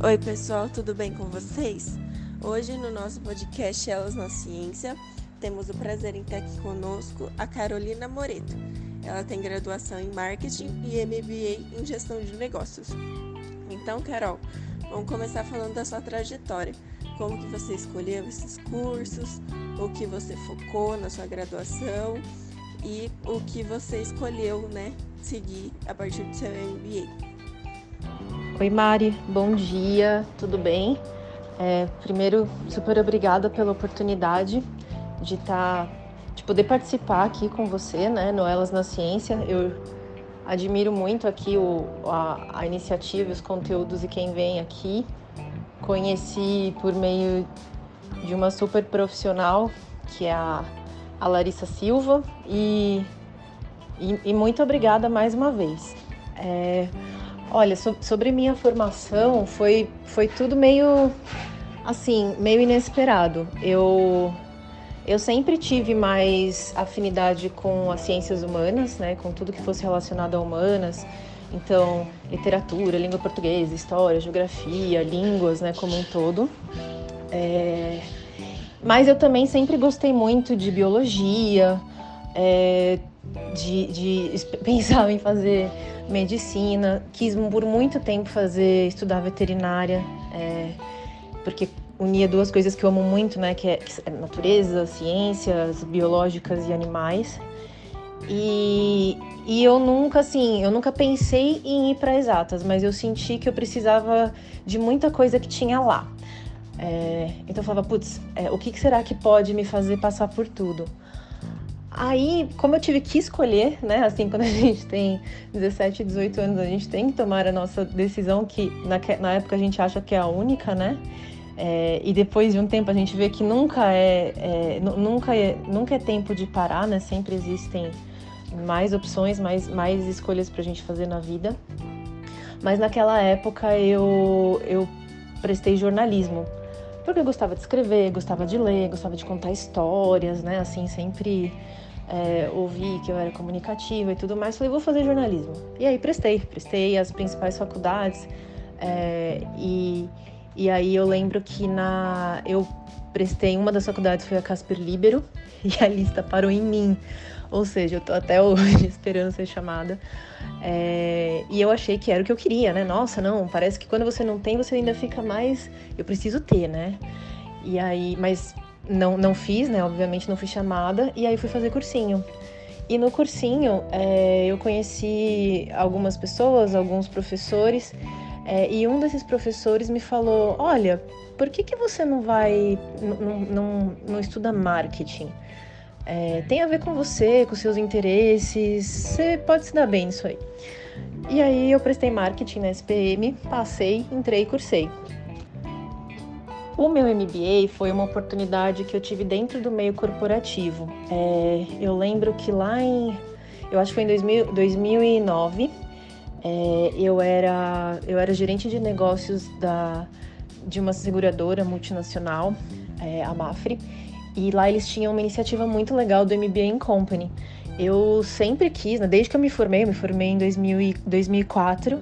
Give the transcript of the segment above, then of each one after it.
Oi, pessoal, tudo bem com vocês? Hoje, no nosso podcast Elas na Ciência, temos o prazer em ter aqui conosco a Carolina Moreto. Ela tem graduação em Marketing e MBA em Gestão de Negócios. Então, Carol, vamos começar falando da sua trajetória. Como que você escolheu esses cursos, o que você focou na sua graduação e o que você escolheu, né, seguir a partir do seu MBA. Oi Mari, bom dia, tudo bem? É, primeiro, super obrigada pela oportunidade de estar, tá, de poder participar aqui com você, né, no Elas na Ciência. Eu admiro muito aqui o, a, a iniciativa, os conteúdos e quem vem aqui. Conheci por meio de uma super profissional que é a, a Larissa Silva e, e, e muito obrigada mais uma vez. É, Olha, so, sobre minha formação, foi, foi tudo meio assim, meio inesperado. Eu eu sempre tive mais afinidade com as ciências humanas, né, com tudo que fosse relacionado a humanas. Então, literatura, língua portuguesa, história, geografia, línguas, né, como um todo. É... Mas eu também sempre gostei muito de biologia, é... de, de pensar em fazer medicina, quis por muito tempo fazer estudar veterinária, é, porque unia duas coisas que eu amo muito, né, que é, que é natureza, ciências biológicas e animais. E, e eu nunca, assim, eu nunca pensei em ir para exatas, mas eu senti que eu precisava de muita coisa que tinha lá. É, então eu falava, putz, é, o que, que será que pode me fazer passar por tudo? Aí, como eu tive que escolher, né? Assim, quando a gente tem 17, 18 anos, a gente tem que tomar a nossa decisão, que na, na época a gente acha que é a única, né? É, e depois de um tempo a gente vê que nunca é, é, nunca é, nunca é tempo de parar, né? Sempre existem mais opções, mais, mais escolhas para a gente fazer na vida. Mas naquela época eu, eu prestei jornalismo, porque eu gostava de escrever, gostava de ler, gostava de contar histórias, né? Assim, sempre é, ouvi que eu era comunicativa e tudo mais, falei, vou fazer jornalismo. E aí prestei, prestei as principais faculdades. É, e, e aí eu lembro que na eu prestei uma das faculdades foi a Casper Libero e a lista parou em mim. Ou seja, eu tô até hoje esperando ser chamada. É, e eu achei que era o que eu queria, né? Nossa, não, parece que quando você não tem, você ainda fica mais. Eu preciso ter, né? E aí, mas não, não fiz, né? Obviamente não fui chamada. E aí fui fazer cursinho. E no cursinho é, eu conheci algumas pessoas, alguns professores. É, e um desses professores me falou: Olha, por que, que você não vai, não, estuda marketing? É, tem a ver com você, com seus interesses, você pode se dar bem nisso aí. E aí eu prestei marketing na SPM, passei, entrei e cursei. O meu MBA foi uma oportunidade que eu tive dentro do meio corporativo. É, eu lembro que lá em, eu acho que foi em 2000, 2009, é, eu era eu era gerente de negócios da de uma seguradora multinacional, é, a Mafre, e lá eles tinham uma iniciativa muito legal do MBA in Company. Eu sempre quis, né, desde que eu me formei, eu me formei em 2000 2004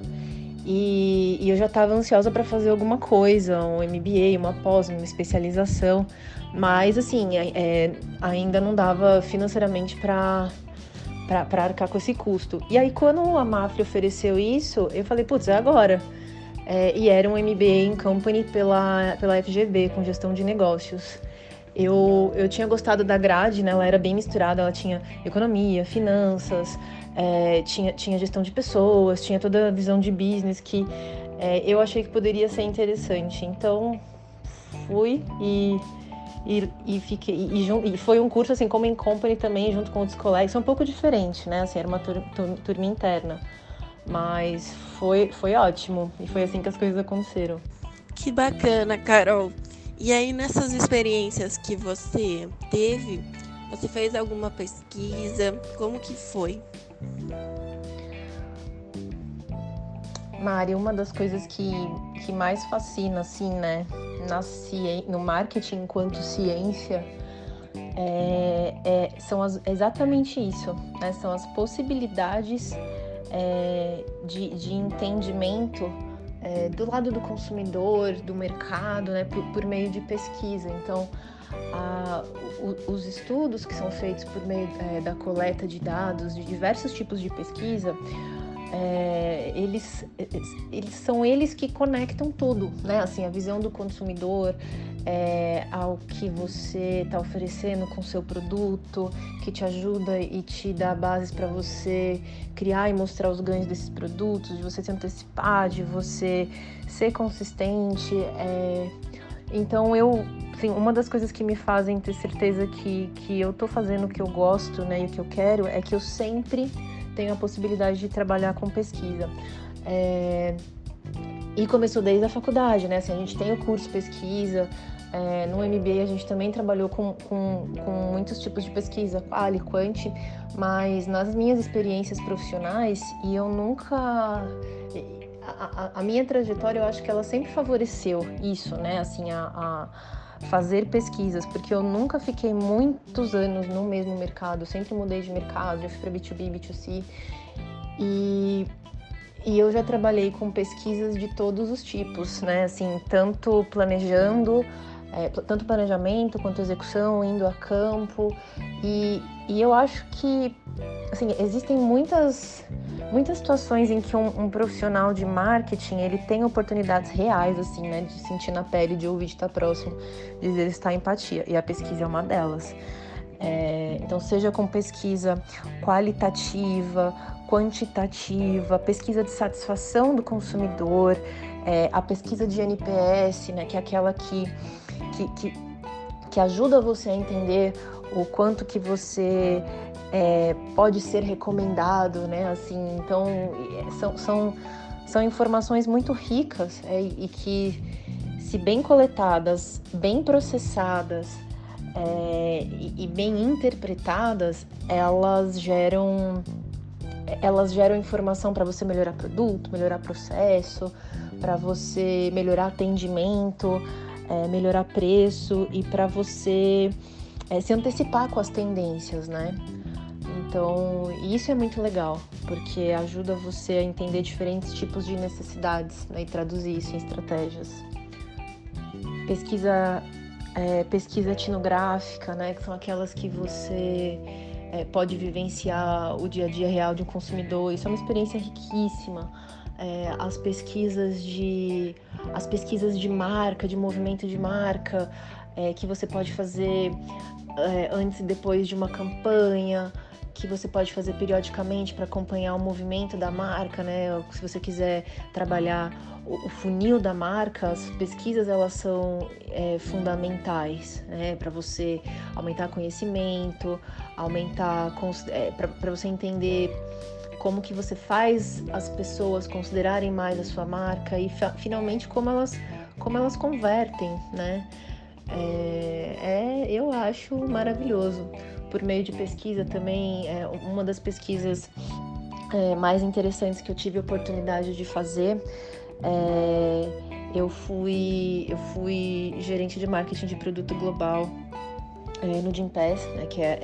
e, e eu já estava ansiosa para fazer alguma coisa, um MBA, uma pós, uma especialização, mas assim, é, é ainda não dava financeiramente para para arcar com esse custo. E aí, quando a Mafre ofereceu isso, eu falei, putz, é agora. É, e era um MBA em Company pela, pela FGV, com gestão de negócios. Eu, eu tinha gostado da grade, né? Ela era bem misturada, ela tinha economia, finanças, é, tinha, tinha gestão de pessoas, tinha toda a visão de business que é, eu achei que poderia ser interessante. Então fui e, e, e fiquei. E, e, foi um curso assim como em company também, junto com outros colegas, é um pouco diferente, né? Assim, era uma tur, tur, turma interna. Mas foi, foi ótimo. E foi assim que as coisas aconteceram. Que Que bacana, Carol. E aí nessas experiências que você teve, você fez alguma pesquisa? Como que foi? Mari, uma das coisas que, que mais fascina, assim, né, na no marketing enquanto ciência, é, é, são as, exatamente isso, né? São as possibilidades é, de, de, entendimento é, do lado do consumidor, do mercado, né? Por, por meio de pesquisa. Então, a, o, os estudos que são feitos por meio é, da coleta de dados de diversos tipos de pesquisa é, eles, eles são eles que conectam tudo, né? Assim, a visão do consumidor é, ao que você está oferecendo com seu produto, que te ajuda e te dá bases para você criar e mostrar os ganhos desses produtos, de você se antecipar, de você ser consistente. É... Então eu, assim, uma das coisas que me fazem ter certeza que, que eu tô fazendo o que eu gosto, né, e o que eu quero, é que eu sempre tenho a possibilidade de trabalhar com pesquisa. É... E começou desde a faculdade, né? Assim, a gente tem o curso pesquisa, é, no MBA a gente também trabalhou com, com, com, muitos tipos de pesquisa, quali, quant, mas nas minhas experiências profissionais, e eu nunca. A, a, a, minha trajetória, eu acho que ela sempre favoreceu isso, né? Assim, a, a fazer pesquisas, porque eu nunca fiquei muitos anos no mesmo mercado, eu sempre mudei de mercado, já fui para B2B, B2C e, e eu já trabalhei com pesquisas de todos os tipos, né? Assim, tanto planejando, é, tanto planejamento quanto execução, indo a campo e, e eu acho que assim, existem muitas, muitas situações em que um, um, profissional de marketing ele tem oportunidades reais, assim, né, de sentir na pele, de ouvir, de estar próximo, de exercitar empatia. E a pesquisa é uma delas. É, então, seja com pesquisa qualitativa, quantitativa, pesquisa de satisfação do consumidor, é, a pesquisa de NPS, né, que é aquela que, que, que, que ajuda você a entender o quanto que você é, pode ser recomendado, né? Assim, então são, são, são informações muito ricas é, e que, se bem coletadas, bem processadas é, e, e bem interpretadas, elas geram elas geram informação para você melhorar produto, melhorar processo, para você melhorar atendimento, é, melhorar preço e para você é, se antecipar com as tendências, né? Então, isso é muito legal, porque ajuda você a entender diferentes tipos de necessidades né, e traduzir isso em estratégias. Pesquisa, é, pesquisa etnográfica, né, que são aquelas que você é, pode vivenciar o dia a dia real de um consumidor. Isso é uma experiência riquíssima. É, as pesquisas de as pesquisas de marca, de movimento de marca, é, que você pode fazer é, antes e depois de uma campanha, que você pode fazer periodicamente para acompanhar o movimento da marca, né? Se você quiser trabalhar o, funil da marca, as pesquisas elas são é, fundamentais, né? Para você aumentar conhecimento, aumentar é, para você entender como que você faz as pessoas considerarem mais a sua marca e finalmente como elas como elas convertem, né? É, é, eu acho maravilhoso. Por meio de pesquisa também, é, uma das pesquisas é, mais interessantes que eu tive a oportunidade de fazer, é, eu fui eu fui gerente de marketing de produto global é, no Gimpass, né, que é,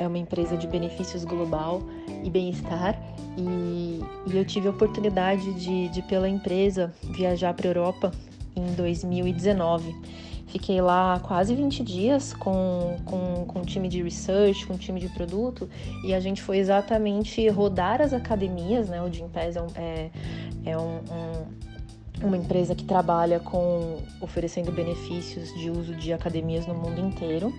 é, uma empresa de benefícios global e bem-estar. E, e, eu tive a oportunidade de, de pela empresa, viajar para a Europa em 2019. Fiquei lá quase 20 dias com, com, com um time de research, com um time de produto, e a gente foi exatamente rodar as academias, né? O Gympass é, um, é, é um, um, uma empresa que trabalha com oferecendo benefícios de uso de academias no mundo inteiro.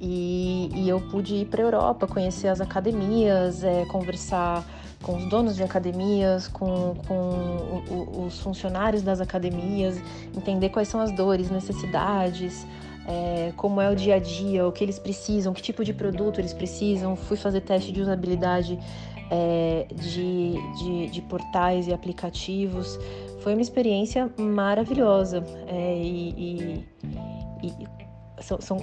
E, e eu pude ir para a Europa, conhecer as academias, é, conversar com os donos de academias, com, com os funcionários das academias, entender quais são as dores, necessidades, é, como é o dia a dia, o que eles precisam, que tipo de produto eles precisam. Fui fazer teste de usabilidade é, de, de, de portais e aplicativos foi uma experiência maravilhosa é, e, e, e são, são,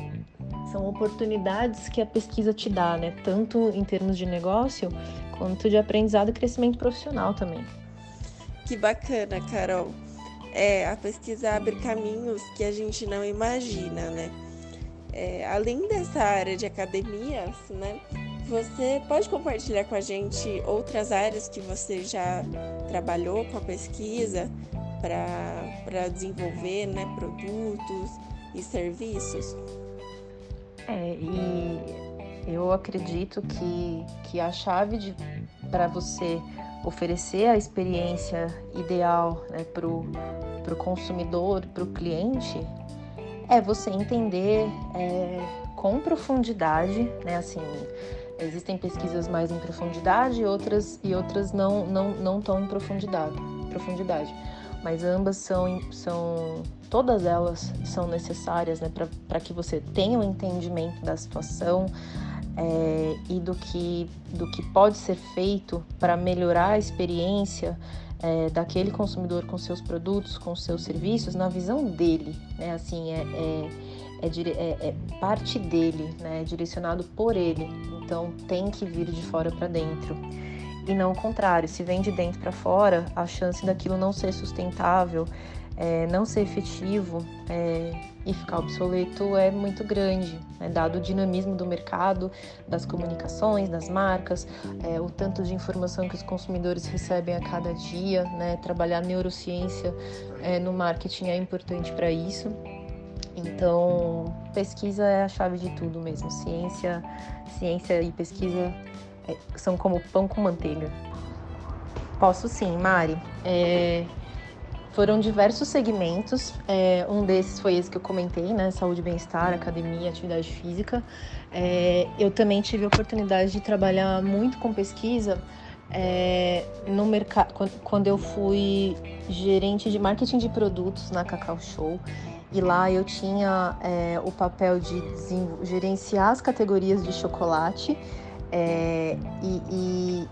são oportunidades que a pesquisa te dá, né? Tanto em termos de negócio quanto de aprendizado e crescimento profissional também. Que bacana, Carol. É, a pesquisa abre caminhos que a gente não imagina, né? É, além dessa área de academias, né? Você pode compartilhar com a gente outras áreas que você já trabalhou com a pesquisa para desenvolver né, produtos e serviços? É, e eu acredito que, que a chave para você oferecer a experiência ideal né, para o consumidor, para o cliente, é você entender é, com profundidade, né, assim, existem pesquisas mais em profundidade e outras, e outras não, não, não tão em profundidade, profundidade. Mas ambas são, são todas elas são necessárias né, para que você tenha um entendimento da situação, é, e do que, do que pode ser feito para melhorar a experiência é, daquele consumidor com seus produtos, com seus serviços, na visão dele, né? Assim, é, é, é, é parte dele, né? É direcionado por ele. Então, tem que vir de fora para dentro. E não o contrário, se vem de dentro para fora, a chance daquilo não ser sustentável, é, não ser efetivo é, e ficar obsoleto é muito grande, né? dado o dinamismo do mercado, das comunicações, das marcas, é, o tanto de informação que os consumidores recebem a cada dia. Né? Trabalhar neurociência é, no marketing é importante para isso. Então, pesquisa é a chave de tudo mesmo. Ciência, ciência e pesquisa são como pão com manteiga. Posso sim, Mari. É, foram diversos segmentos, é, um desses foi esse que eu comentei, né? Saúde bem-estar, academia, atividade física. É, eu também tive a oportunidade de trabalhar muito com pesquisa é, no mercado quando eu fui gerente de marketing de produtos na Cacau Show. E lá eu tinha é, o papel de gerenciar as categorias de chocolate é, e, e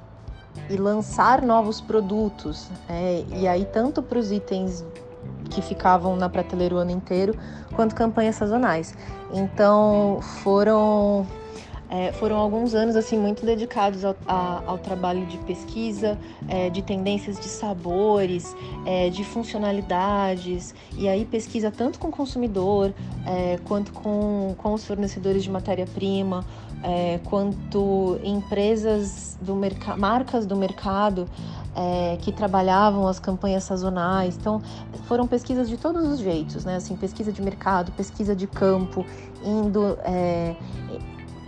e lançar novos produtos. É, e aí, tanto para os itens que ficavam na prateleira o ano inteiro, quanto campanhas sazonais. Então, foram é, foram alguns anos assim muito dedicados ao, a, ao trabalho de pesquisa, é, de tendências de sabores, é, de funcionalidades, e aí pesquisa tanto com o consumidor é, quanto com, com os fornecedores de matéria-prima, é, quanto empresas do mercado, marcas do mercado é, que trabalhavam as campanhas sazonais. Então, foram pesquisas de todos os jeitos, né? Assim, pesquisa de mercado, pesquisa de campo, indo, é,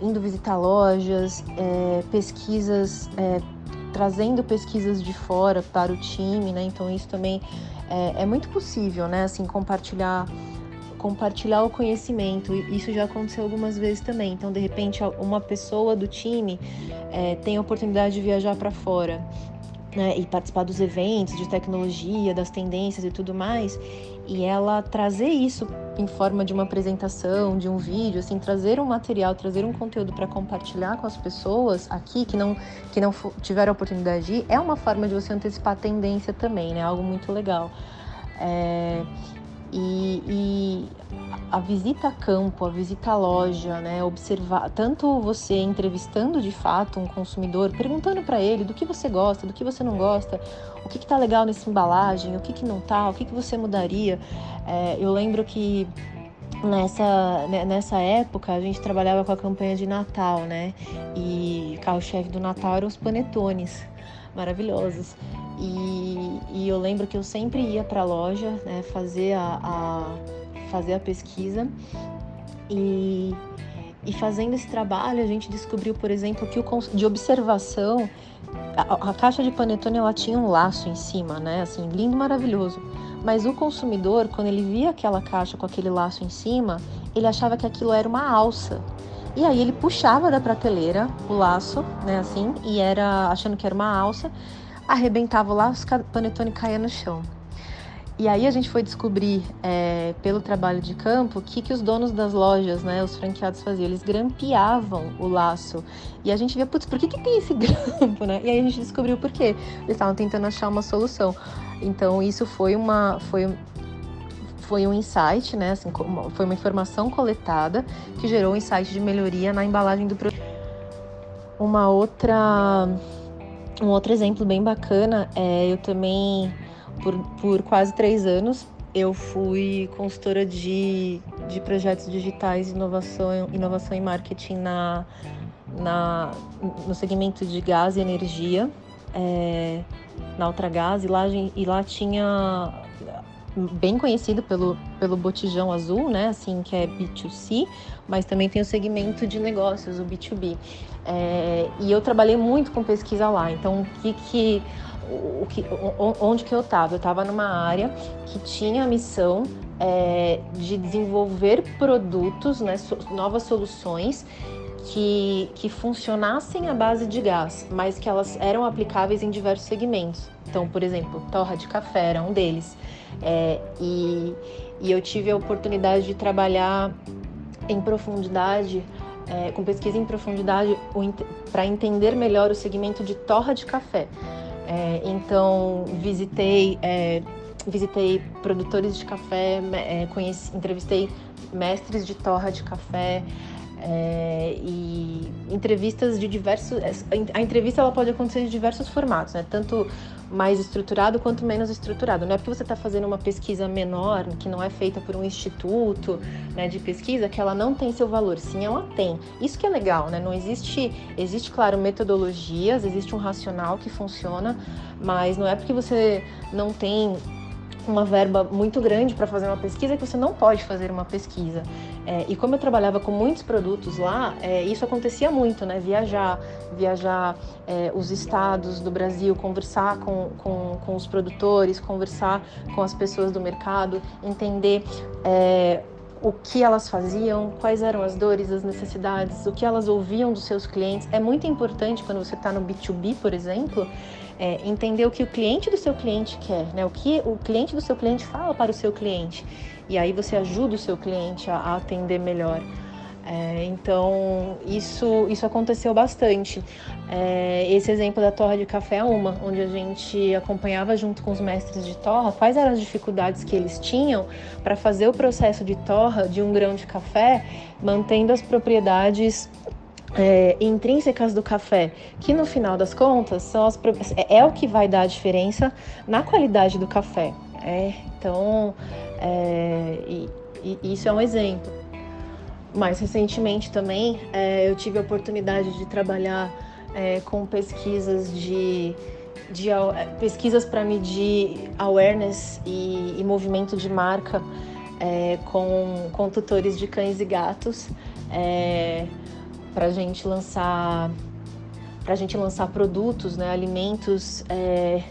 indo visitar lojas, é, pesquisas, é, trazendo pesquisas de fora para o time, né? Então, isso também é, é muito possível, né? Assim, compartilhar compartilhar o conhecimento. Isso já aconteceu algumas vezes também. Então, de repente, uma pessoa do time é, tem a oportunidade de viajar para fora. Né, e participar dos eventos de tecnologia, das tendências e tudo mais, e ela trazer isso em forma de uma apresentação, de um vídeo, assim, trazer um material, trazer um conteúdo para compartilhar com as pessoas aqui que não que não tiveram a oportunidade de ir, é uma forma de você antecipar a tendência também, né? Algo muito legal. É, e, e, a visita a campo, a visita à loja, né, observar tanto você entrevistando de fato um consumidor, perguntando para ele do que você gosta, do que você não gosta, o que está legal nessa embalagem, o que, que não tá, o que, que você mudaria. É, eu lembro que nessa, né, nessa época a gente trabalhava com a campanha de Natal, né? E carro-chefe do Natal eram os panetones maravilhosos. E, e eu lembro que eu sempre ia para a loja né, fazer, a, fazer a pesquisa e, e fazendo esse trabalho a gente descobriu, por exemplo, que o de observação a, a, caixa de panetone ela tinha um laço em cima, né? Assim, lindo, maravilhoso. Mas o consumidor, quando ele via aquela caixa com aquele laço em cima, ele achava que aquilo era uma alça. E aí ele puxava da prateleira o laço, né, assim, e era achando que era uma alça, arrebentava o laço, o panetone caía no chão. E aí a gente foi descobrir, é, pelo trabalho de campo, o que, que os donos das lojas, né, os franqueados faziam. Eles grampeavam o laço. E a gente via, putz, por que, que tem esse grampo, né? E aí a gente descobriu por quê. Eles estavam tentando achar uma solução. Então isso foi uma foi foi um insight, né? Assim, foi uma informação coletada que gerou um insight de melhoria na embalagem do produto. Uma outra um outro exemplo bem bacana é eu também por, por quase três anos eu fui consultora de, de projetos digitais, inovação, inovação e marketing na, na, no segmento de gás e energia, é, na Ultragás, e lá, e lá tinha bem conhecido pelo, pelo botijão azul, né? Assim, que é B2C, mas também tem o segmento de negócios, o B2B. É, e eu trabalhei muito com pesquisa lá. Então, o que que o que, onde que eu estava? Eu estava numa área que tinha a missão é, de desenvolver produtos, né, so, novas soluções que, que funcionassem à base de gás, mas que elas eram aplicáveis em diversos segmentos. Então, por exemplo, torra de café era um deles. É, e, e eu tive a oportunidade de trabalhar em profundidade é, com pesquisa em profundidade para entender melhor o segmento de torra de café. É, então visitei é, visitei produtores de café, é, conheci, entrevistei mestres de torra de café, é, e entrevistas de diversos. A entrevista ela pode acontecer de diversos formatos, né? Tanto mais estruturado quanto menos estruturado. Não é porque você está fazendo uma pesquisa menor, que não é feita por um instituto né, de pesquisa, que ela não tem seu valor. Sim, ela tem. Isso que é legal, né? Não existe. Existe, claro, metodologias, existe um racional que funciona, mas não é porque você não tem uma verba muito grande para fazer uma pesquisa que você não pode fazer uma pesquisa. É, e como eu trabalhava com muitos produtos lá, é, isso acontecia muito, né? Viajar, viajar é, os estados do Brasil, conversar com, com, com, os produtores, conversar com as pessoas do mercado, entender é, o que elas faziam, quais eram as dores, as necessidades, o que elas ouviam dos seus clientes. É muito importante quando você está no B2B, por exemplo, é, entender o que o cliente do seu cliente quer, né? O que o cliente do seu cliente fala para o seu cliente. E aí você ajuda o seu cliente a, a atender melhor. É, então, isso, isso aconteceu bastante. É, esse exemplo da torra de café é uma, onde a gente acompanhava junto com os mestres de torra quais eram as dificuldades que eles tinham para fazer o processo de torra de um grão de café, mantendo as propriedades é, intrínsecas do café, que no final das contas são as, é, é o que vai dar a diferença na qualidade do café. É, então, é, e, e isso é um exemplo. Mais recentemente também é, eu tive a oportunidade de trabalhar é, com pesquisas de, de é, pesquisas para medir awareness e, e, movimento de marca com, com tutores de cães e gatos para a gente lançar para gente lançar produtos, né, alimentos é,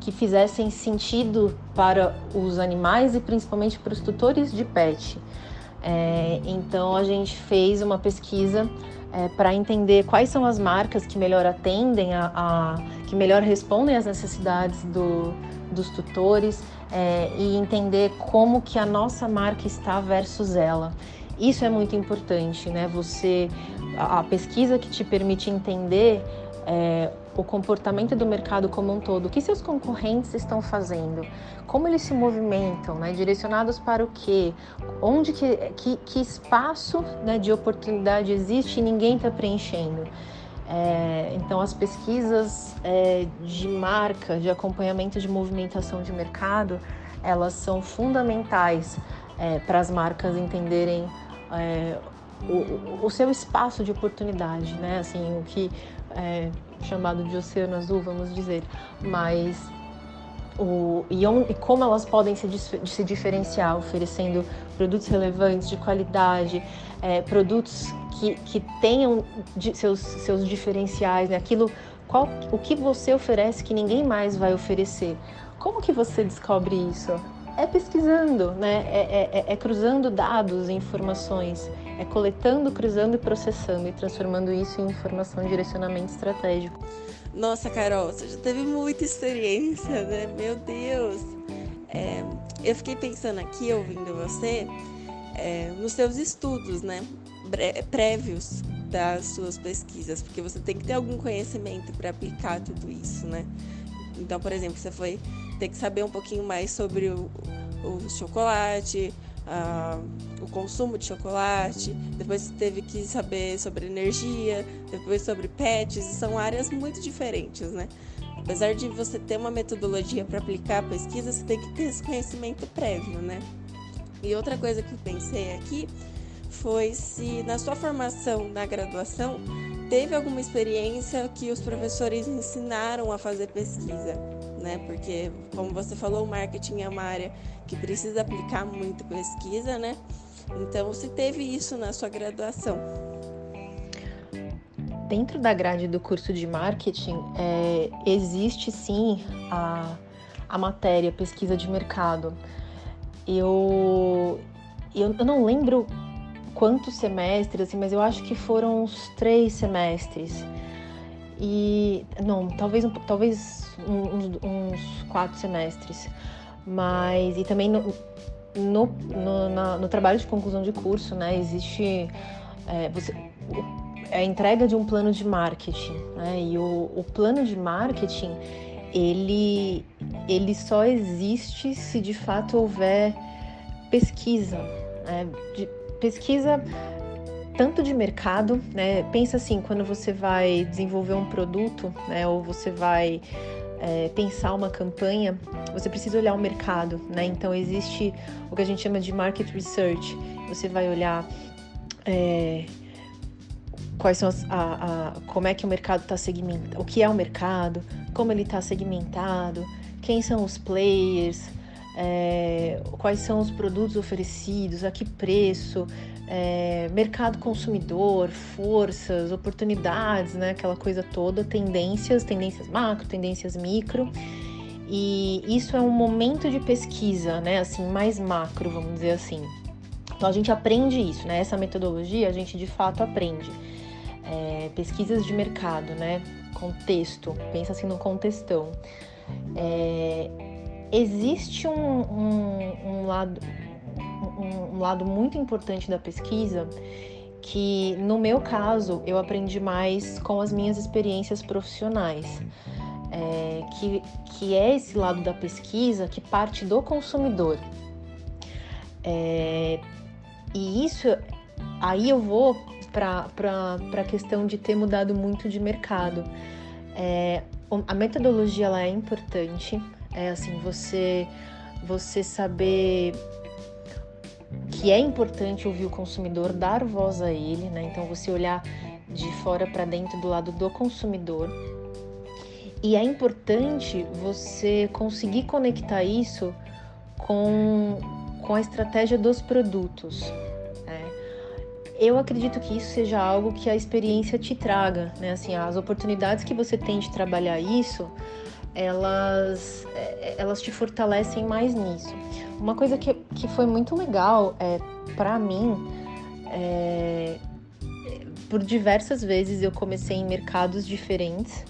que fizessem sentido para os animais e principalmente para os tutores de pet. É, então a gente fez uma pesquisa é, para entender quais são as marcas que melhor atendem a, a que melhor respondem às necessidades do, dos tutores é, e entender como que a nossa marca está versus ela. Isso é muito importante, né? Você, a, pesquisa que te permite entender é, o comportamento do mercado como um todo, o que seus concorrentes estão fazendo, como eles se movimentam, né? direcionados para o quê, onde que, que, que espaço né, de oportunidade existe e ninguém está preenchendo. É, então, as pesquisas é, de marca, de acompanhamento de movimentação de mercado, elas são fundamentais é, para as marcas entenderem é, o, o, seu espaço de oportunidade, né? Assim, o que é chamado de oceano azul, vamos dizer, mas o, e, on, e como elas podem se, se diferenciar, oferecendo produtos relevantes, de qualidade, é, produtos que, que tenham seus, seus diferenciais, né? aquilo, qual, o que você oferece que ninguém mais vai oferecer. Como que você descobre isso? é pesquisando, né? É, é, é, é cruzando dados e informações, é coletando, cruzando e processando e transformando isso em informação e direcionamento estratégico. Nossa, Carol, você já teve muita experiência, né? Meu Deus! É, eu fiquei pensando aqui, ouvindo você, é, nos seus estudos, né? Prévios das suas pesquisas, porque você tem que ter algum conhecimento para aplicar tudo isso, né? Então, por exemplo, você foi ter que saber um pouquinho mais sobre o, o chocolate, uh, o consumo de chocolate, depois teve que saber sobre energia, depois sobre pets, são áreas muito diferentes, né? Apesar de você ter uma metodologia para aplicar a pesquisa, você tem que ter esse conhecimento prévio, né? E outra coisa que eu pensei aqui foi se na sua formação na graduação teve alguma experiência que os professores ensinaram a fazer pesquisa, né? Porque, como você falou, o marketing é uma área que precisa aplicar muito pesquisa, né? Então, se teve isso na sua graduação. Dentro da grade do curso de marketing, é, existe sim a, a matéria pesquisa de mercado. Eu, eu, eu não lembro quantos semestres, assim, mas eu acho que foram uns três semestres. E não, talvez, talvez uns, uns quatro semestres. Mas e também no, no, no, na, no trabalho de conclusão de curso, né, existe é, você, a entrega de um plano de marketing, né? E o, o plano de marketing ele, ele só existe se de fato houver pesquisa, né? de, pesquisa tanto de mercado, né? Pensa assim, quando você vai desenvolver um produto, né? Ou você vai é, pensar uma campanha, você precisa olhar o mercado, né? Então existe o que a gente chama de market research. Você vai olhar é, quais são as, a, a, como é que o mercado está segmentado, o que é o mercado, como ele está segmentado, quem são os players, é, quais são os produtos oferecidos, a que preço, é, mercado consumidor, forças, oportunidades, né? Aquela coisa toda, tendências, tendências macro, tendências micro. E isso é um momento de pesquisa, né? Assim, mais macro, vamos dizer assim. Então a gente aprende isso, né? Essa metodologia a gente de fato aprende. É, pesquisas de mercado, né? Contexto, pensa assim no contextão. É, existe um, um, um lado um, um lado muito importante da pesquisa que no meu caso eu aprendi mais com as minhas experiências profissionais, é, que, que é esse lado da pesquisa que parte do consumidor. É, e isso, aí eu vou para a questão de ter mudado muito de mercado. É, a metodologia ela é importante, é assim, você, você saber que é importante ouvir o consumidor, dar voz a ele, né? Então você olhar de fora para dentro do lado do consumidor. E é importante você conseguir conectar isso com, com a estratégia dos produtos. Né? Eu acredito que isso seja algo que a experiência te traga, né? Assim, as oportunidades que você tem de trabalhar isso, elas, é, elas te fortalecem mais nisso. Uma coisa que, que foi muito legal é, para mim, é, por diversas vezes eu comecei em mercados diferentes,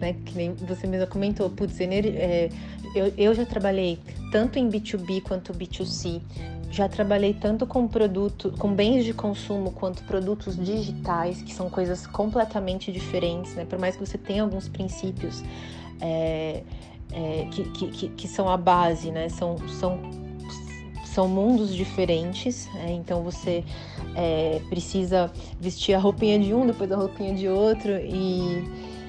né? Que nem você mesma comentou, putz, é, eu, eu já trabalhei tanto em B2B quanto B2C, já trabalhei tanto com produto, com bens de consumo quanto produtos digitais, que são coisas completamente diferentes, né? Por mais que você tenha alguns princípios é, é, que, que, que, são a base, né? São, são, são mundos diferentes, né? então você é, precisa vestir a roupinha de um, depois a roupinha de outro, e,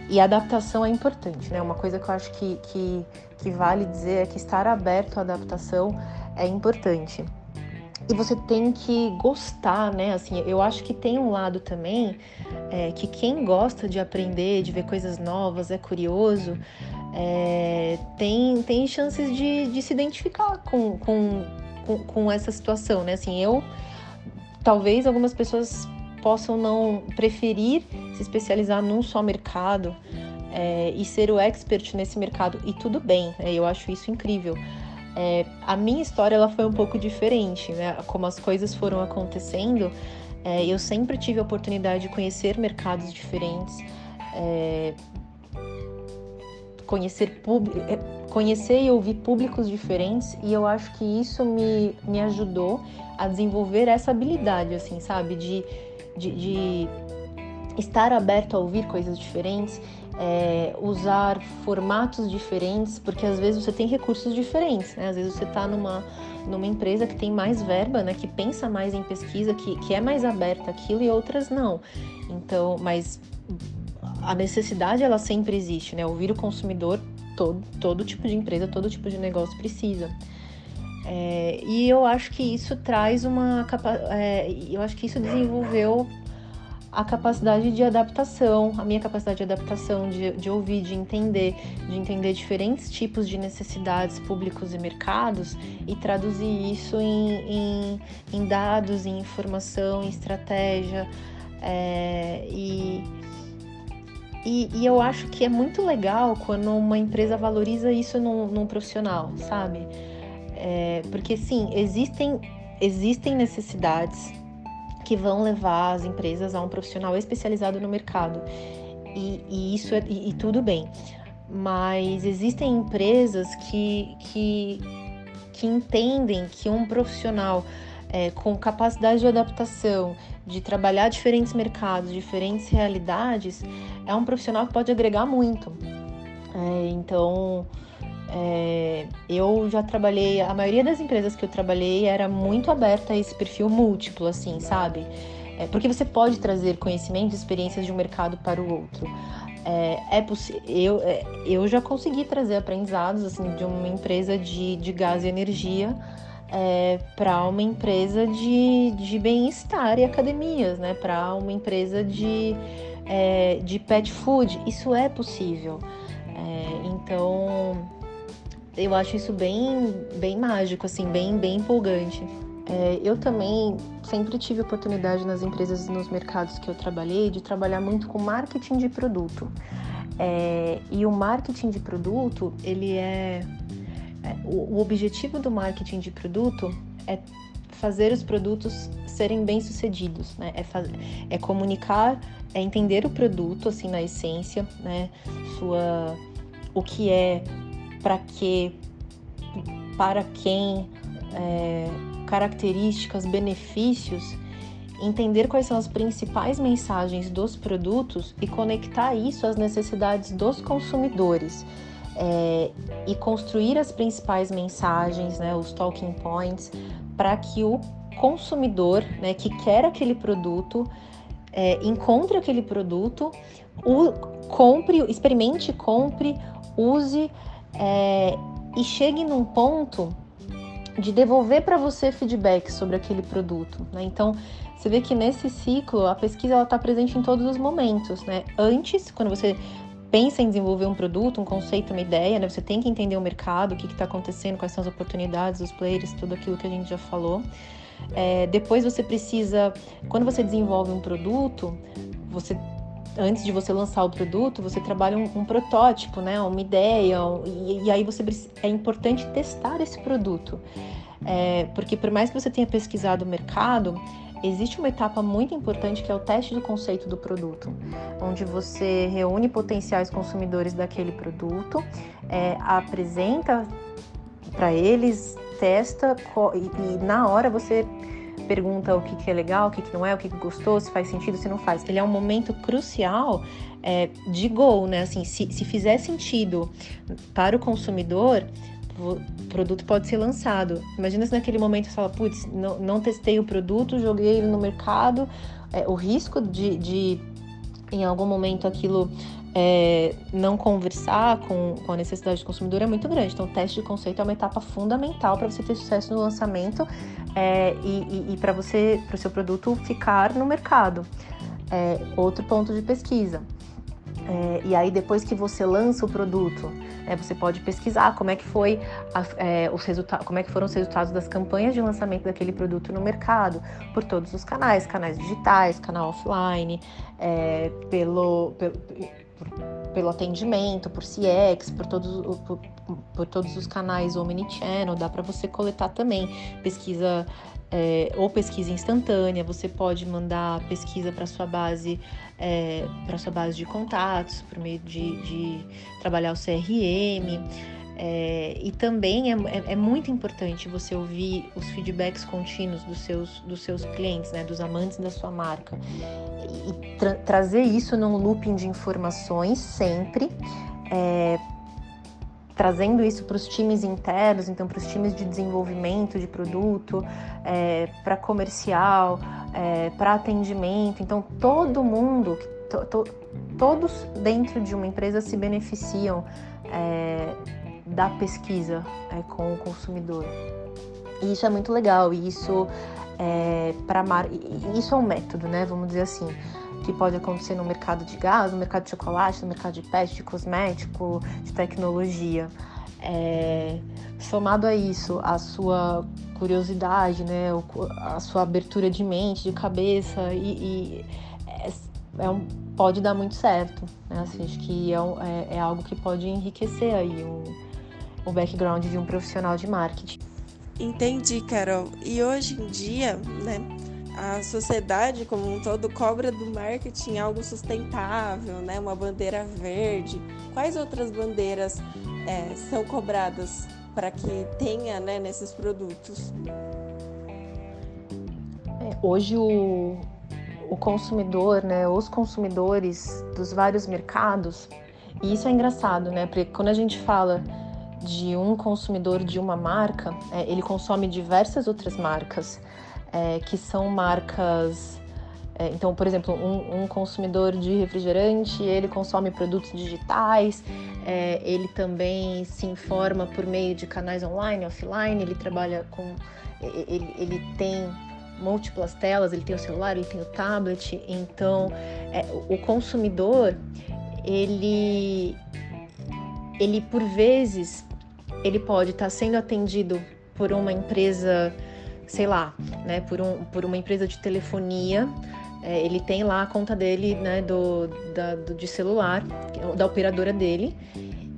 e adaptação é importante, né? Uma coisa que eu acho que, que, que vale dizer é que estar aberto à adaptação é importante. E você tem que gostar, né? Assim, eu acho que tem um lado também é, que quem gosta de aprender, de ver coisas novas, é curioso, é, tem, tem chances de, de se identificar com, com, com, com essa situação, né? Assim, eu talvez algumas pessoas possam não preferir se especializar num só mercado é, e ser o expert nesse mercado e tudo bem, né? eu acho isso incrível. É, a minha história ela foi um pouco diferente, né? Como as coisas foram acontecendo, é, eu sempre tive a oportunidade de conhecer mercados diferentes, é, conhecer, é, conhecer e ouvir públicos diferentes e eu acho que isso me, me ajudou a desenvolver essa habilidade, assim, sabe? De, de, de estar aberto a ouvir coisas diferentes é, usar formatos diferentes, porque às vezes você tem recursos diferentes, né? Às vezes você está numa, numa empresa que tem mais verba, né? Que pensa mais em pesquisa, que, que é mais aberta aquilo e outras não. Então, mas a necessidade ela sempre existe, né? Ouvir o consumidor, todo, todo tipo de empresa, todo tipo de negócio precisa. É, e eu acho que isso traz uma é, eu acho que isso desenvolveu a capacidade de adaptação, a minha capacidade de adaptação, de, de ouvir, de entender, de entender diferentes tipos de necessidades públicos e mercados e traduzir isso em, em, em dados, em informação, em estratégia. É, e, e, e, eu acho que é muito legal quando uma empresa valoriza isso num, num profissional, sabe? É, porque sim, existem, existem necessidades que vão levar as empresas a um profissional especializado no mercado. E, e isso é, e, e, tudo bem. Mas existem empresas que, que, que entendem que um profissional é, com capacidade de adaptação, de trabalhar diferentes mercados, diferentes realidades, é um profissional que pode agregar muito. É, então, é, eu já trabalhei, a maioria das empresas que eu trabalhei era muito aberta a esse perfil múltiplo, assim, sabe? É, porque você pode trazer conhecimento e experiências de um mercado para o outro. É, é eu, é, eu já consegui trazer aprendizados assim, de uma empresa de, de gás e energia é, para uma empresa de, de bem-estar e academias, né? para uma empresa de, é, de pet food. Isso é possível. É, então, eu acho isso bem, bem mágico, assim, bem, bem empolgante. É, eu também sempre tive oportunidade nas empresas e nos mercados que eu trabalhei de trabalhar muito com marketing de produto. É, e o marketing de produto, ele é, é o, o objetivo do marketing de produto é fazer os produtos serem bem sucedidos, né? É, fazer, é comunicar, é entender o produto assim na essência, né? Sua o que é para que, para quem, é, características, benefícios, entender quais são as principais mensagens dos produtos e conectar isso às necessidades dos consumidores. É, e construir as principais mensagens, né, os talking points, para que o consumidor né, que quer aquele produto é, encontre aquele produto, o, compre, experimente, compre, use é, e chegue num ponto de devolver para você feedback sobre aquele produto. Né? Então, você vê que nesse ciclo a pesquisa está presente em todos os momentos. Né? Antes, quando você pensa em desenvolver um produto, um conceito, uma ideia, né? você tem que entender o mercado, o que está acontecendo, quais são as oportunidades, os players, tudo aquilo que a gente já falou. É, depois você precisa, quando você desenvolve um produto, você antes de você lançar o produto, você trabalha um, um protótipo, né, uma ideia, um, e, e, aí você é importante testar esse produto, é, porque por mais que você tenha pesquisado o mercado, existe uma etapa muito importante que é o teste do conceito do produto, onde você reúne potenciais consumidores daquele produto, é, apresenta para eles, testa e, e na hora você pergunta o que, que é legal, o que, que não é, o que, que gostou, se faz sentido, se não faz. Ele é um momento crucial é, de gol, né? Assim, se, se fizer sentido para o consumidor, o produto pode ser lançado. Imagina se naquele momento você fala, putz, não, não testei o produto, joguei ele no mercado, é, o risco de, de em algum momento aquilo é, não conversar com, com, a necessidade do consumidor é muito grande. Então, o teste de conceito é uma etapa fundamental para você ter sucesso no lançamento é, e, e, e para você, para o seu produto ficar no mercado. É, outro ponto de pesquisa. É, e aí, depois que você lança o produto, é, você pode pesquisar como é que foi a, é, os resultados, como é que foram os resultados das campanhas de lançamento daquele produto no mercado, por todos os canais, canais digitais, canal offline, é, pelo, pelo pelo atendimento, por CX, por todos, por, por todos os canais Omnichannel, dá para você coletar também pesquisa é, ou pesquisa instantânea, você pode mandar pesquisa para sua base, é, para sua base de contatos, por meio de, de trabalhar o CRM. É, e também é, é, é, muito importante você ouvir os feedbacks contínuos dos seus, dos seus clientes, né, dos amantes da sua marca. E tra trazer isso num looping de informações sempre. É, trazendo isso para os times internos, então para os times de desenvolvimento de produto, é, para comercial, é, para atendimento. Então todo mundo, to, to, todos dentro de uma empresa se beneficiam da pesquisa é, com o consumidor. E isso é muito legal, e isso é, mar... isso é um método, né? Vamos dizer assim, que pode acontecer no mercado de gás, no mercado de chocolate, no mercado de pet, de cosmético, de tecnologia. É, somado a isso, a sua curiosidade, né, a sua abertura de mente, de cabeça, e, e é, é um, pode dar muito certo. Né? Assim, acho que é, é, é algo que pode enriquecer aí um, o background de um profissional de marketing. Entendi, Carol. E hoje em dia, né, a sociedade como um todo cobra do marketing algo sustentável, né, uma bandeira verde. Quais outras bandeiras é, são cobradas para que tenha né, nesses produtos? É, hoje o, o consumidor, né, os consumidores dos vários mercados, e isso é engraçado, né, porque quando a gente fala de um consumidor de uma marca, é, ele consome diversas outras marcas, é, que são marcas. É, então, por exemplo, um, um, consumidor de refrigerante, ele consome produtos digitais, é, ele também se informa por meio de canais online, offline, ele trabalha com. Ele, ele tem múltiplas telas, ele tem o celular, ele tem o tablet, então é, o consumidor ele ele por vezes ele pode estar tá sendo atendido por uma empresa, sei lá, né, por, um, por uma empresa de telefonia. É, ele tem lá a conta dele, né, do, da, do, de celular, da operadora dele,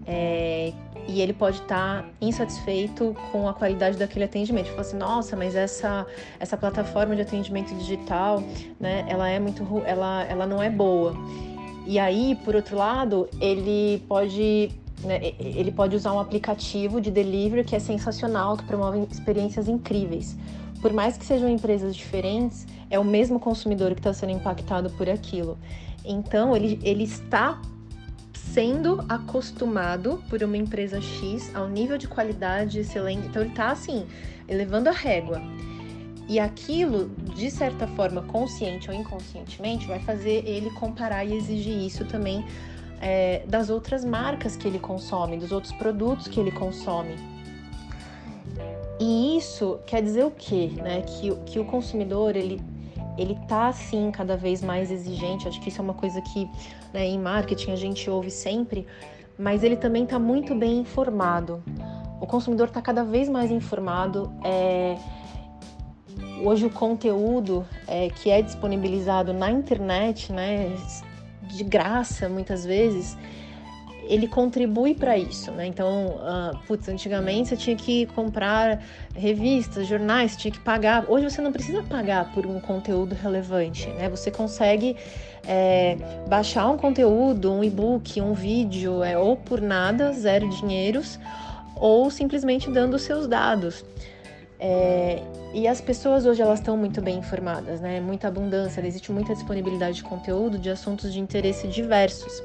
é, e ele pode estar tá insatisfeito com a qualidade daquele atendimento. Fala assim, nossa, mas essa, essa plataforma de atendimento digital, né, ela é muito, ela, ela não é boa. E aí, por outro lado, ele pode né, ele pode usar um aplicativo de delivery que é sensacional, que promove experiências incríveis. Por mais que sejam empresas diferentes, é o mesmo consumidor que está sendo impactado por aquilo. Então, ele, ele está sendo acostumado por uma empresa X ao nível de qualidade excelente. Então, ele está assim, elevando a régua. E aquilo, de certa forma, consciente ou inconscientemente, vai fazer ele comparar e exigir isso também é, das outras marcas que ele consome, dos outros produtos que ele consome. E isso quer dizer o quê? Né? Que, que o consumidor ele ele tá assim cada vez mais exigente. Acho que isso é uma coisa que né, em marketing a gente ouve sempre, mas ele também está muito bem informado. O consumidor está cada vez mais informado. É... Hoje o conteúdo é, que é disponibilizado na internet, né, de graça muitas vezes, ele contribui para isso, né? Então, uh, putz, antigamente você tinha que comprar revistas, jornais, tinha que pagar. Hoje você não precisa pagar por um conteúdo relevante, né? Você consegue é, baixar um conteúdo, um e-book, um vídeo, é, ou por nada, zero dinheiros, ou simplesmente dando os seus dados. É, e as pessoas hoje elas estão muito bem informadas, né? Muita abundância, existe muita disponibilidade de conteúdo de assuntos de interesse diversos.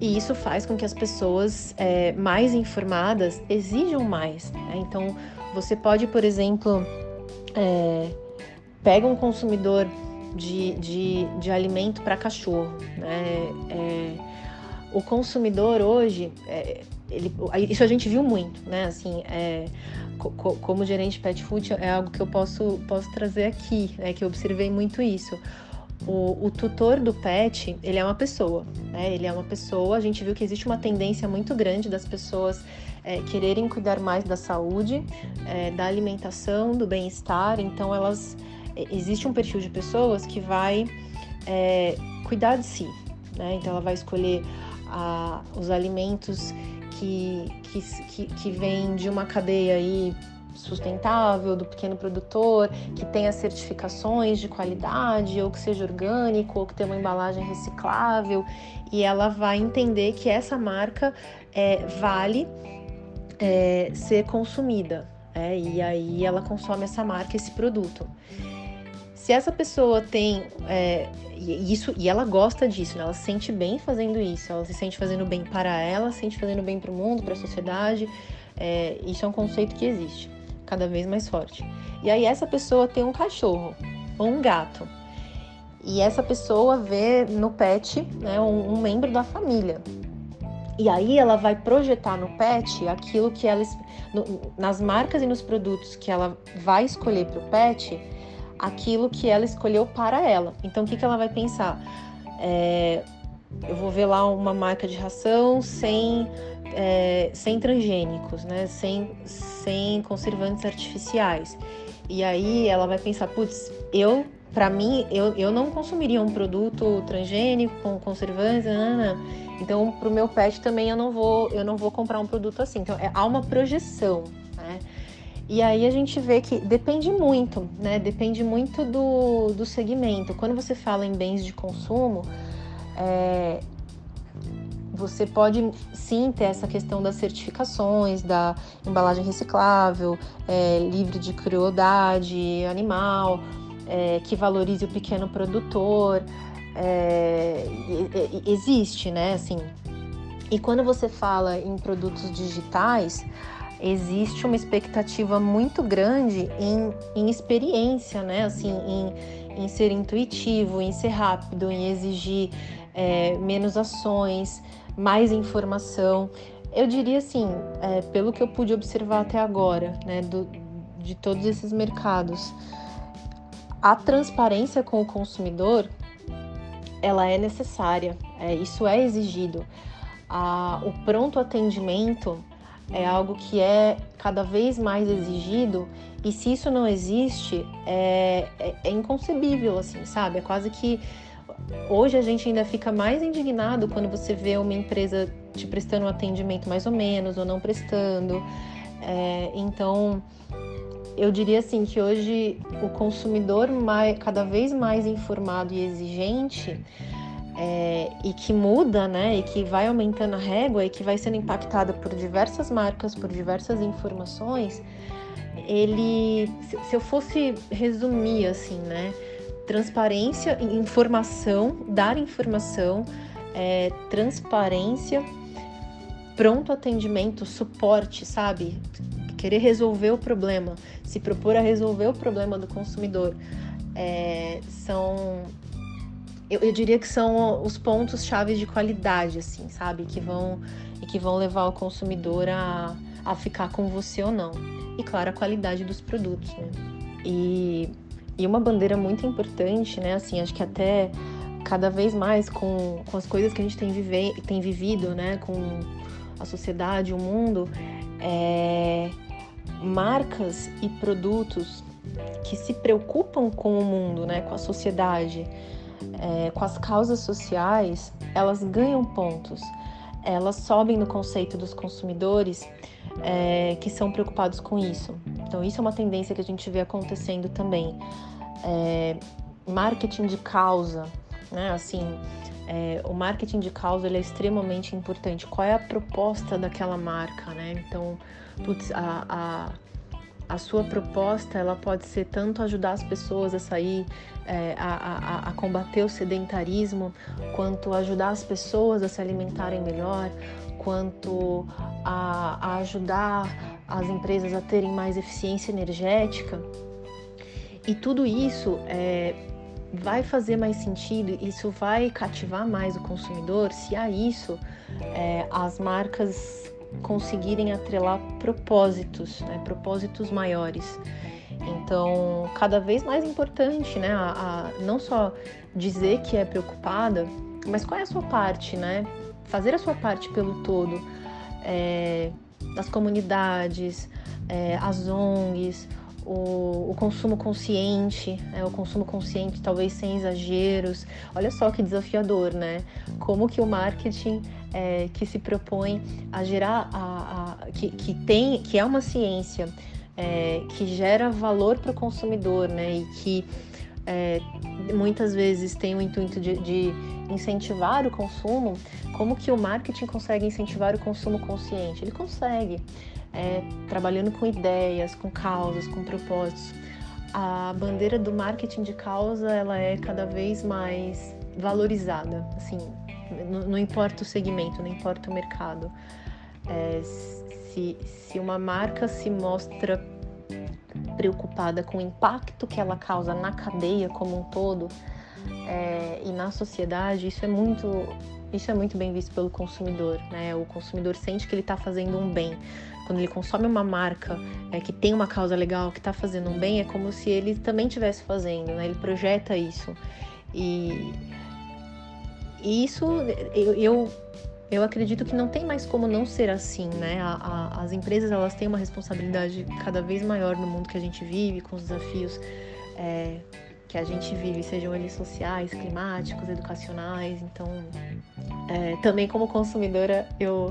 E isso faz com que as pessoas é, mais informadas exijam mais. Né? Então, você pode, por exemplo, é, pega um consumidor de, de, de alimento para cachorro. Né? É, o consumidor hoje, é, ele, isso a gente viu muito, né? Assim, é, co como gerente pet food é algo que eu posso, posso trazer aqui, né? Que eu observei muito isso. O, o, tutor do pet, ele é uma pessoa, né? Ele é uma pessoa. A gente viu que existe uma tendência muito grande das pessoas é, quererem cuidar mais da saúde, é, da alimentação, do bem-estar. Então, elas é, existe um perfil de pessoas que vai é, cuidar de si, né? Então, ela vai escolher a, os alimentos que, que, que, vem de uma cadeia aí sustentável, do pequeno produtor, que tenha certificações de qualidade, ou que seja orgânico, ou que tenha uma embalagem reciclável, e ela vai entender que essa marca é, vale é, ser consumida. É, e aí ela consome essa marca, esse produto. Se essa pessoa tem é, isso e ela gosta disso, né? ela se sente bem fazendo isso, ela se sente fazendo bem para ela, se sente fazendo bem para o mundo, para a sociedade. É, isso é um conceito que existe, cada vez mais forte. E aí essa pessoa tem um cachorro ou um gato. E essa pessoa vê no pet né, um, um membro da família. E aí ela vai projetar no pet aquilo que ela no, nas marcas e nos produtos que ela vai escolher para o pet, aquilo que ela escolheu para ela. Então o que, que ela vai pensar? É, eu vou ver lá uma marca de ração sem, é, sem transgênicos, né? sem, sem conservantes artificiais. E aí ela vai pensar, putz, eu, para mim, eu, eu não consumiria um produto transgênico com conservantes, não, não, não. Então, para o meu pet também eu não vou, eu não vou comprar um produto assim. Então, é, há uma projeção, né? E aí a gente vê que depende muito, né? Depende muito do, do segmento. Quando você fala em bens de consumo, é, você pode sim ter essa questão das certificações, da embalagem reciclável, é, livre de crueldade animal, é, que valorize o pequeno produtor é, existe, né? Assim, e quando você fala em produtos digitais, existe uma expectativa muito grande em, em experiência, né? Assim, em, em ser intuitivo, em ser rápido, em exigir é, menos ações, mais informação. Eu diria assim, é, pelo que eu pude observar até agora, né, do, de todos esses mercados, a transparência com o consumidor ela é necessária, é, isso é exigido. A, o pronto atendimento é algo que é cada vez mais exigido e se isso não existe é, é, é inconcebível, assim, sabe? É quase que hoje a gente ainda fica mais indignado quando você vê uma empresa te prestando um atendimento mais ou menos ou não prestando. É, então eu diria assim que hoje o consumidor mais, cada vez mais informado e exigente é, e que muda, né, e que vai aumentando a régua e que vai sendo impactada por diversas marcas, por diversas informações, ele, se eu fosse resumir assim, né, transparência, informação, dar informação, é, transparência, pronto atendimento, suporte, sabe? querer resolver o problema, se propor a resolver o problema do consumidor, é, são eu, eu, diria que são os pontos chaves de qualidade, assim, sabe, que vão e que vão levar o consumidor a, a ficar com você ou não. E claro, a qualidade dos produtos, né? E, e uma bandeira muito importante, né? Assim, acho que até cada vez mais com, com as coisas que a gente tem, vive, tem vivido, né? Com a sociedade, o mundo, é, marcas e produtos que se preocupam com o mundo, né, com a sociedade, é, com as causas sociais, elas ganham pontos. Elas sobem no conceito dos consumidores é, que são preocupados com isso. Então, isso é uma tendência que a gente vê acontecendo também. É, marketing de causa, né? Assim, é, o marketing de causa ele é extremamente importante. Qual é a proposta daquela marca, né? Então, putz, a, a, a, sua proposta ela pode ser tanto ajudar as pessoas a sair, é, a, a, a, combater o sedentarismo, quanto ajudar as pessoas a se alimentarem melhor, quanto a, a ajudar as empresas a terem mais eficiência energética. E tudo isso é, vai fazer mais sentido, isso vai cativar mais o consumidor se a isso é, as marcas conseguirem atrelar propósitos, né, propósitos maiores. Então, cada vez mais importante, né, a, a, não só dizer que é preocupada, mas qual é a sua parte, né? Fazer a sua parte pelo todo, é, comunidades, é, as ONGs, o, consumo consciente, né? o consumo consciente talvez sem exageros. Olha só que desafiador, né? Como que o marketing é, que se propõe a gerar, a, a, que, que tem, que é uma ciência é, que gera valor para o consumidor, né? E que é, muitas vezes tem o intuito de, de, incentivar o consumo, como que o marketing consegue incentivar o consumo consciente? Ele consegue. É, trabalhando com ideias, com causas, com propósitos. A bandeira do marketing de causa ela é cada vez mais valorizada, assim, não, não importa o segmento, não importa o mercado. É, se, se uma marca se mostra preocupada com o impacto que ela causa na cadeia como um todo é, e na sociedade, isso é muito isso é muito bem visto pelo consumidor, né? O consumidor sente que ele está fazendo um bem. Quando ele consome uma marca é, que tem uma causa legal, que está fazendo um bem, é como se ele também estivesse fazendo, né? Ele projeta isso. E, e isso eu, eu eu acredito que não tem mais como não ser assim, né? A, a, as empresas elas têm uma responsabilidade cada vez maior no mundo que a gente vive, com os desafios é, que a gente vive, sejam eles sociais, climáticos, educacionais. Então, é, também como consumidora, eu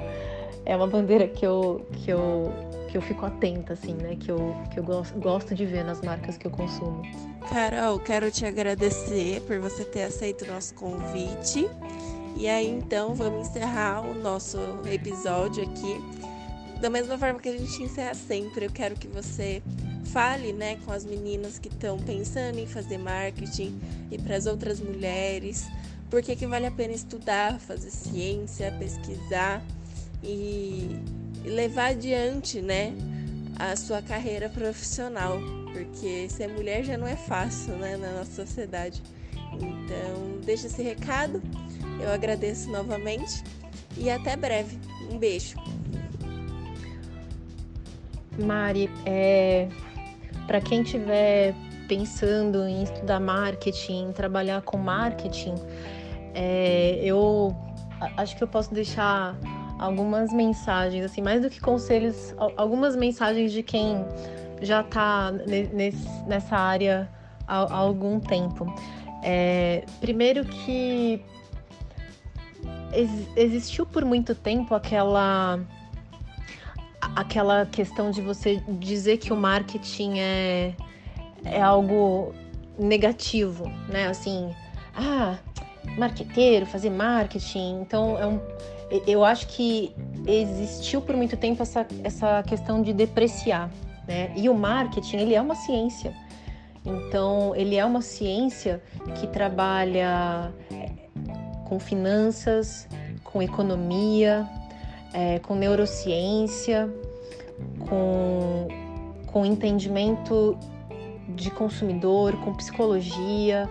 é uma bandeira que eu que eu que eu fico atenta, assim, né? Que eu que eu gosto, gosto de ver nas marcas que eu consumo. Carol, quero te agradecer por você ter aceito o nosso convite. E aí então vamos encerrar o nosso episódio aqui. Da mesma forma que a gente encerra sempre, eu quero que você fale, né, com as meninas que estão pensando em fazer marketing e para as outras mulheres, por que que vale a pena estudar, fazer ciência, pesquisar e, levar adiante, né, a sua carreira profissional, porque ser mulher já não é fácil, né, na nossa sociedade. Então, deixa esse recado. Eu agradeço novamente e até breve. Um beijo. Mari, é, para quem estiver pensando em estudar marketing, trabalhar com marketing, é, eu acho que eu posso deixar algumas mensagens, assim, mais do que conselhos, algumas mensagens de quem já está nessa área há, há algum tempo. É, primeiro que ex existiu por muito tempo aquela aquela questão de você dizer que o marketing é, é algo negativo, né? Assim, ah, marqueteiro, fazer marketing. Então, é um, eu acho que existiu por muito tempo essa, essa questão de depreciar, né? E o marketing, ele é uma ciência. Então, ele é uma ciência que trabalha com finanças, com economia, é, com neurociência, com, com entendimento de consumidor, com psicologia,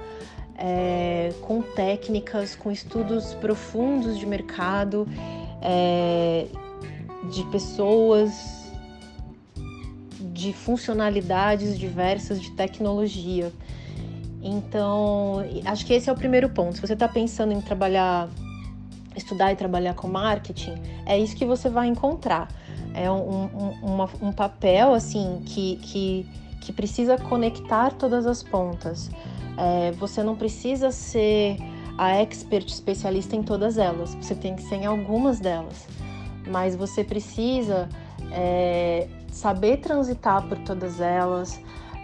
é, com técnicas, com estudos profundos de mercado, é, de pessoas, de funcionalidades diversas de tecnologia. Então, acho que esse é o primeiro ponto. Se você está pensando em trabalhar, estudar e trabalhar com marketing, é isso que você vai encontrar. É um, um, uma, um papel assim que, que, que precisa conectar todas as pontas. É, você não precisa ser a expert especialista em todas elas, você tem que ser em algumas delas, mas você precisa é, saber transitar por todas elas,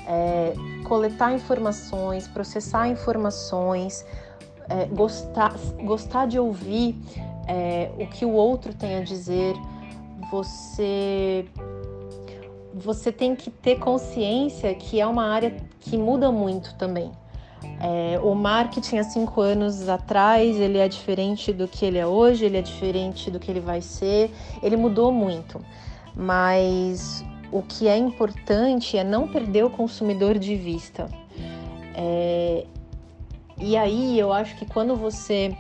é, coletar informações, processar informações, é, gostar, gostar de ouvir é, o que o outro tem a dizer. Você, você tem que ter consciência que é uma área que muda muito também. É, o marketing há cinco anos atrás ele é diferente do que ele é hoje, ele é diferente do que ele vai ser, ele mudou muito. Mas o que é importante é não perder o consumidor de vista. É, e aí eu acho que quando você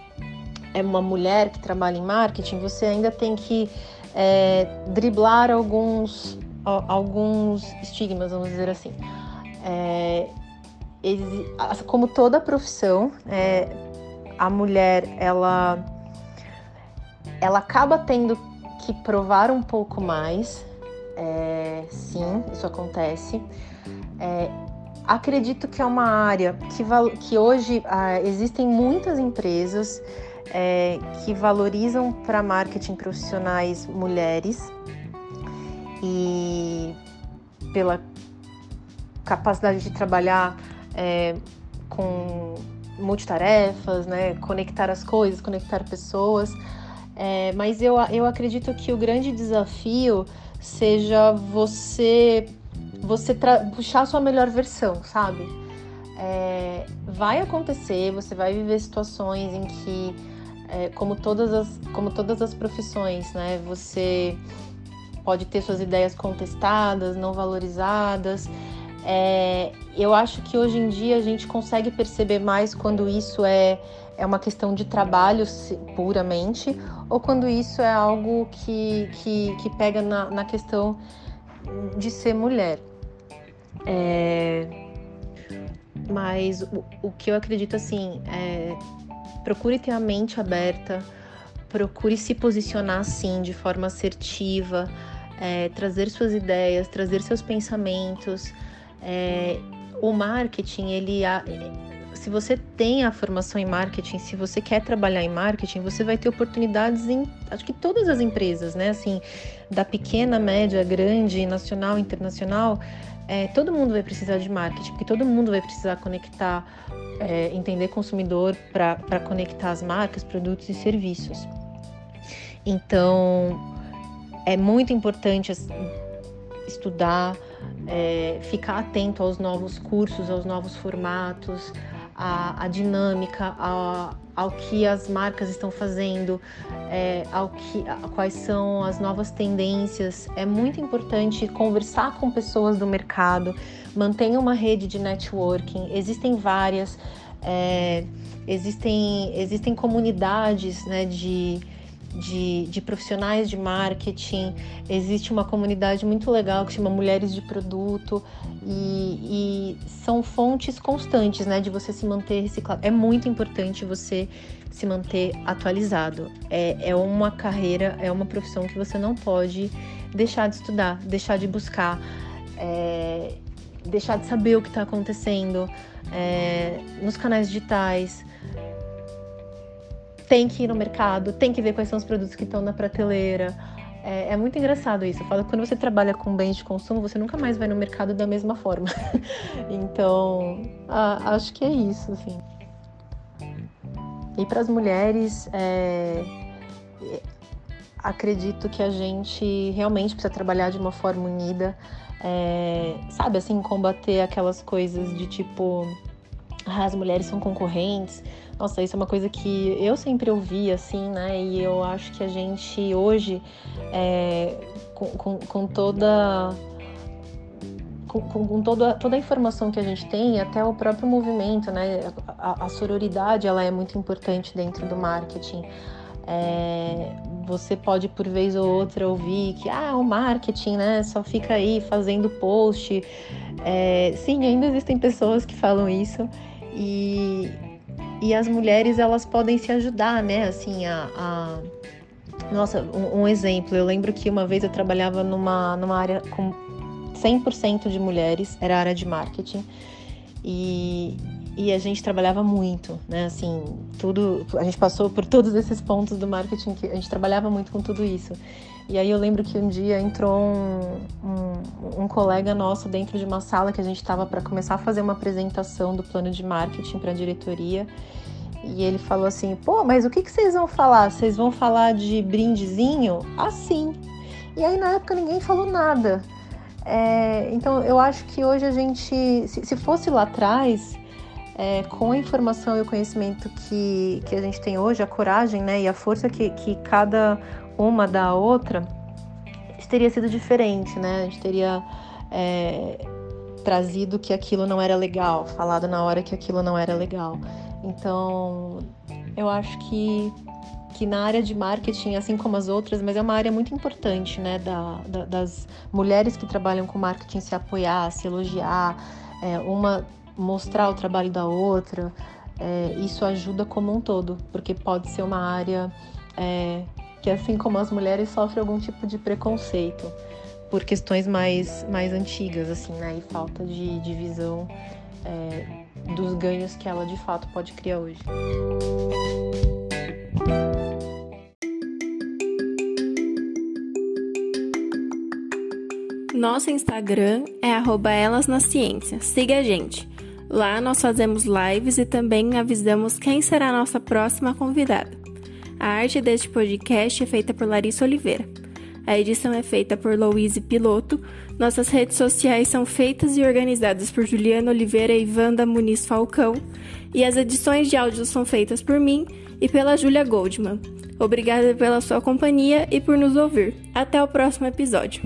é uma mulher que trabalha em marketing, você ainda tem que é, driblar alguns, alguns estigmas, vamos dizer assim. É, como toda profissão, é, a mulher ela, ela acaba tendo que provar um pouco mais, é, sim, isso acontece. É, acredito que é uma área que, que hoje ah, existem muitas empresas é, que valorizam para marketing profissionais mulheres e pela capacidade de trabalhar é, com multitarefas, né, conectar as coisas, conectar pessoas. É, mas eu, eu acredito que o grande desafio seja você você puxar a sua melhor versão, sabe? É, vai acontecer, você vai viver situações em que, é, como, todas as, como todas as profissões, né? Você pode ter suas ideias contestadas, não valorizadas. É, eu acho que hoje em dia a gente consegue perceber mais quando isso é, é uma questão de trabalho puramente ou quando isso é algo que, que, que pega na, na questão de ser mulher. É, mas o, o, que eu acredito assim é procure ter a mente aberta, procure se posicionar assim de forma assertiva, é, trazer suas ideias, trazer seus pensamentos. É, o marketing, ele, se você tem a formação em marketing, se você quer trabalhar em marketing, você vai ter oportunidades em, acho que todas as empresas, né? Assim, da pequena, média, grande, nacional, internacional, é, todo mundo vai precisar de marketing, porque todo mundo vai precisar conectar, é, entender consumidor para conectar as marcas, produtos e serviços. Então, é muito importante estudar, é, ficar atento aos novos cursos, aos novos formatos, à, à dinâmica, a, ao que as marcas estão fazendo, é, ao que, a, quais são as novas tendências. É muito importante conversar com pessoas do mercado, mantenha uma rede de networking. Existem várias, é, existem, existem comunidades né, de de, de profissionais de marketing, existe uma comunidade muito legal que chama Mulheres de Produto e, e são fontes constantes né, de você se manter reciclado. É muito importante você se manter atualizado. É, é uma carreira, é uma profissão que você não pode deixar de estudar, deixar de buscar, é, deixar de saber o que está acontecendo é, nos canais digitais tem que ir no mercado, tem que ver quais são os produtos que estão na prateleira. É, é, muito engraçado isso. Eu falo que quando você trabalha com bens de consumo, você nunca mais vai no mercado da mesma forma. então, a, acho que é isso, assim. E para as mulheres, é, acredito que a gente realmente precisa trabalhar de uma forma unida, é, sabe, assim, combater aquelas coisas de tipo, ah, as mulheres são concorrentes, nossa, isso é uma coisa que eu sempre ouvi, assim, né? E eu acho que a gente hoje, é, com, com, com, toda. Com, com, toda, toda a informação que a gente tem, até o próprio movimento, né? A, a sororidade ela é muito importante dentro do marketing. É, você pode por vez ou outra ouvir que ah, o marketing né, só fica aí fazendo post. É, sim, ainda existem pessoas que falam isso. E, e as mulheres elas podem se ajudar, né? Assim, a, a... nossa, um, um, exemplo. Eu lembro que uma vez eu trabalhava numa, numa área com 100% de mulheres, era a área de marketing. E, e a gente trabalhava muito, né? Assim, tudo, a gente passou por todos esses pontos do marketing que a gente trabalhava muito com tudo isso. E aí eu lembro que um dia entrou um, um, um colega nosso dentro de uma sala que a gente estava para começar a fazer uma apresentação do plano de marketing para a diretoria. E ele falou assim: pô, mas o que, que vocês vão falar? Vocês vão falar de brindezinho? Assim. E aí na época ninguém falou nada. É, então eu acho que hoje a gente, se, se fosse lá atrás, é, com a informação e o conhecimento que, que a gente tem hoje, a coragem né, e a força que, que cada uma da outra, teria sido diferente, né? A gente teria é, trazido que aquilo não era legal, falado na hora que aquilo não era legal. Então, eu acho que, que na área de marketing, assim como as outras, mas é uma área muito importante, né? Da, da das mulheres que trabalham com marketing se apoiar, se elogiar, é, uma mostrar o trabalho da outra. É, isso ajuda como um todo, porque pode ser uma área é, que assim como as mulheres sofrem algum tipo de preconceito por questões mais, mais antigas, assim, né? E falta de, de visão é, dos ganhos que ela de fato pode criar hoje. Nosso Instagram é elas na ciência. Siga a gente. Lá nós fazemos lives e também avisamos quem será a nossa próxima convidada. A arte deste podcast é feita por Larissa Oliveira. A edição é feita por Louise Piloto. Nossas redes sociais são feitas e organizadas por Juliana Oliveira e Wanda Muniz Falcão. E as edições de áudio são feitas por mim e pela Julia Goldman. Obrigada pela sua companhia e por nos ouvir. Até o próximo episódio.